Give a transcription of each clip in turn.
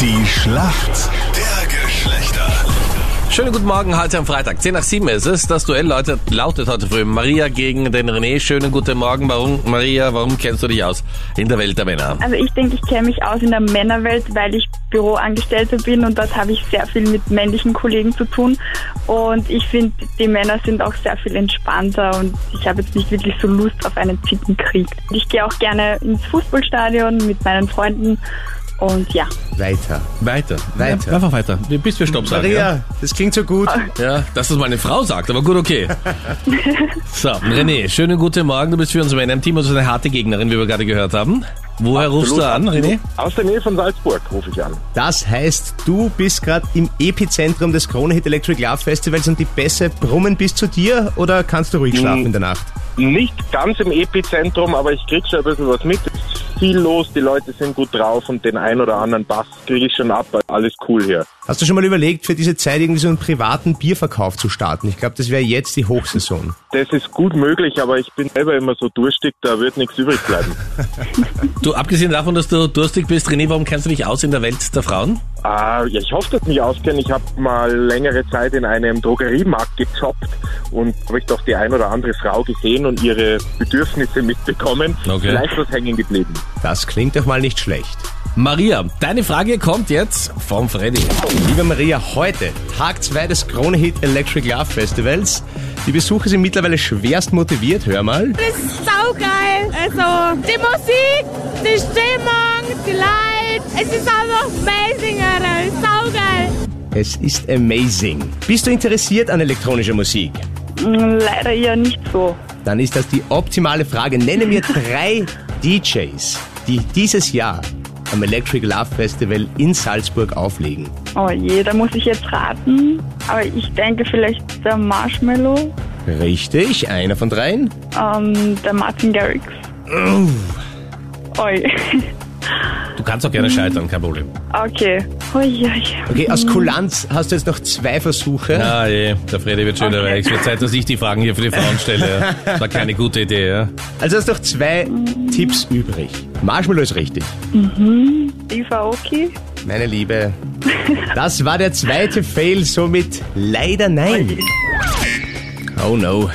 Die Schlacht der Geschlechter. Schönen guten Morgen, heute am Freitag. 10 nach 7 ist es. Das Duell lautet, lautet heute früh Maria gegen den René. Schönen guten Morgen. Warum, Maria, warum kennst du dich aus in der Welt der Männer? Also ich denke, ich kenne mich aus in der Männerwelt, weil ich Büroangestellte bin und dort habe ich sehr viel mit männlichen Kollegen zu tun. Und ich finde, die Männer sind auch sehr viel entspannter und ich habe jetzt nicht wirklich so Lust auf einen Zickenkrieg. Ich gehe auch gerne ins Fußballstadion mit meinen Freunden und ja. Weiter. Weiter. Weiter. Ja, einfach weiter. Bis wir Stopp sagen. Maria, das klingt so gut. Ja? ja, dass das mal eine Frau sagt, aber gut, okay. so, René, schönen guten Morgen. Du bist für uns Männer im Team bist eine harte Gegnerin, wie wir gerade gehört haben. Woher rufst du an, René? Aus der Nähe von Salzburg rufe ich an. Das heißt, du bist gerade im Epizentrum des Krone Hit Electric Love Festivals und die Bässe brummen bis zu dir oder kannst du ruhig schlafen in der Nacht? Nicht ganz im Epizentrum, aber ich krieg schon ein bisschen was mit. Viel los, die Leute sind gut drauf und den ein oder anderen Bass kriege ich schon ab. Alles cool hier. Hast du schon mal überlegt, für diese Zeit irgendwie so einen privaten Bierverkauf zu starten? Ich glaube, das wäre jetzt die Hochsaison. Das ist gut möglich, aber ich bin selber immer so durstig, da wird nichts übrig bleiben. Du, abgesehen davon, dass du durstig bist, René, warum kennst du dich aus in der Welt der Frauen? Ah, ja, ich hoffe, dass ich mich auskenne. Ich habe mal längere Zeit in einem Drogeriemarkt gejobbt und habe ich doch die ein oder andere Frau gesehen und ihre Bedürfnisse mitbekommen. Okay. Vielleicht was hängen geblieben. Das klingt doch mal nicht schlecht. Maria, deine Frage kommt jetzt vom Freddy. Liebe Maria, heute, Tag 2 des Krone Hit Electric Love Festivals. Die Besucher sind mittlerweile schwerst motiviert, hör mal. Das ist saugeil. Also die Musik, die Stimmung, die Leute. Es ist einfach amazing, Alter. Saugeil. Es ist amazing. Bist du interessiert an elektronischer Musik? Mm, Leider eher nicht so. Dann ist das die optimale Frage. Nenne mir drei DJs, die dieses Jahr am Electric Love Festival in Salzburg auflegen. Oh je, da muss ich jetzt raten. Aber ich denke vielleicht der Marshmallow, Richtig, einer von dreien. ähm, der Martin Garrix. Oi. Du kannst auch gerne scheitern, kein Problem. Okay. Oi, oi. Okay, aus Kulanz hast du jetzt noch zwei Versuche. Ah je, der Freddy wird schon dabei. Es wird Zeit, dass ich die Fragen hier für die Frauen stelle. Ja. Das war keine gute Idee, ja. Also hast du noch zwei Tipps übrig. Marshmallow ist richtig. Eva Oki. Meine Liebe, das war der zweite Fail, somit leider nein. Oh no.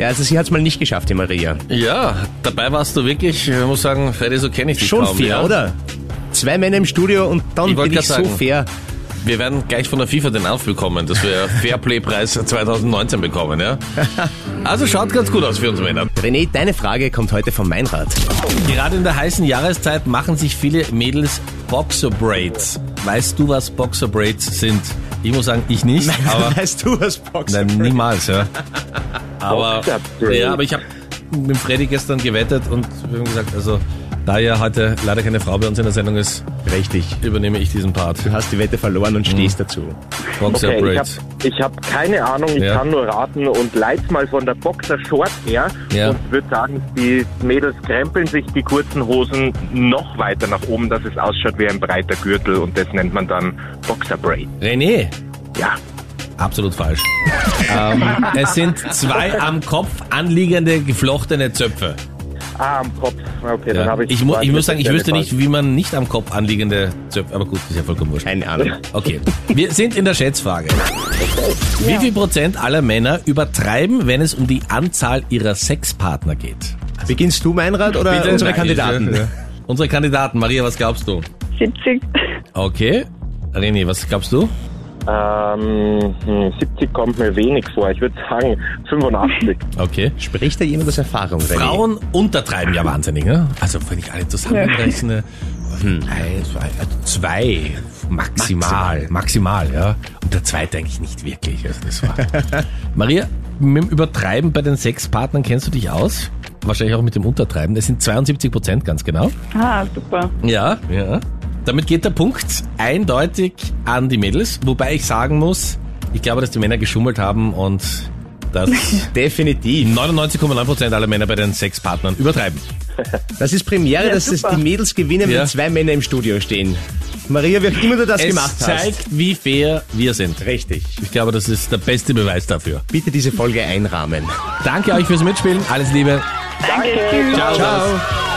Ja, also sie hat es mal nicht geschafft, die Maria. Ja, dabei warst du wirklich, ich muss sagen, Freddy, so kenne ich dich Schon kaum. fair, ja. oder? Zwei Männer im Studio und dann Ich bin ich so sagen. fair. Wir werden gleich von der FIFA den Anruf bekommen, dass wir Fairplay-Preis 2019 bekommen, ja. Also schaut ganz gut aus für uns Männer. René, deine Frage kommt heute von Meinrad. Gerade in der heißen Jahreszeit machen sich viele Mädels Boxer Braids. Weißt du, was Boxer Braids sind? Ich muss sagen, ich nicht, aber weißt du, was Boxer nein, niemals, ja. Aber, ja, aber ich habe mit Freddy gestern gewettet und wir haben gesagt, also da ja heute leider keine Frau bei uns in der Sendung ist, Richtig. übernehme ich diesen Part. Du hast die Wette verloren und stehst dazu. Boxer Okay, ich habe Braids. ich hab keine Ahnung, ich Ja. kann nur raten und leit's mal von der Boxer-Short her Ja. und würde sagen, die Mädels krempeln sich die kurzen Hosen noch weiter nach oben, dass es ausschaut wie ein breiter Gürtel und das nennt man dann Boxer-Braid. René, Ja, absolut falsch. ähm, es sind zwei am Kopf anliegende geflochtene Zöpfe. Ah, am Kopf. Okay, dann Ja. habe ich... Ich, mu ich muss sagen, ich wüsste nicht, wie man nicht am Kopf anliegende Zöpfe, aber gut, ist ja vollkommen wurscht. Keine Ahnung. Okay, wir sind in der Schätzfrage. Wie viel Prozent aller Männer übertreiben, wenn es um die Anzahl ihrer Sexpartner geht? Beginnst du, Meinrad, oder Bitte? unsere Nein, Kandidaten? ja. Unsere Kandidaten. Maria, was glaubst du? 70. Okay. René, was glaubst du? Ähm, hm, 70 kommt mir wenig vor. Ich würde sagen 85. Okay. Spricht da jemand aus Erfahrung, René? Frauen untertreiben ja wahnsinnig, ne? Also wenn ich alle zusammenrechne, hm, eins, zwei, also zwei maximal, maximal, ja. Und der zweite eigentlich nicht wirklich. Also das war. Maria, mit dem Übertreiben bei den Sexpartnern kennst du dich aus? Wahrscheinlich auch mit dem Untertreiben. Das sind 72 Prozent, ganz genau. Ah, super. Ja, ja. Damit geht der Punkt eindeutig an die Mädels, wobei ich sagen muss, ich glaube, dass die Männer geschummelt haben und dass Definitiv. 99,9% aller Männer bei den Sexpartnern übertreiben. Das ist Premiere, Ja, dass es die Mädels gewinnen, Ja. wenn zwei Männer im Studio stehen. Maria, wie auch immer du das Es gemacht zeigt, hast. wie fair wir sind. Richtig. Ich glaube, das ist der beste Beweis dafür. Bitte diese Folge einrahmen. Danke euch fürs Mitspielen. Alles Liebe. Danke. Tschüss. Ciao. Ciao.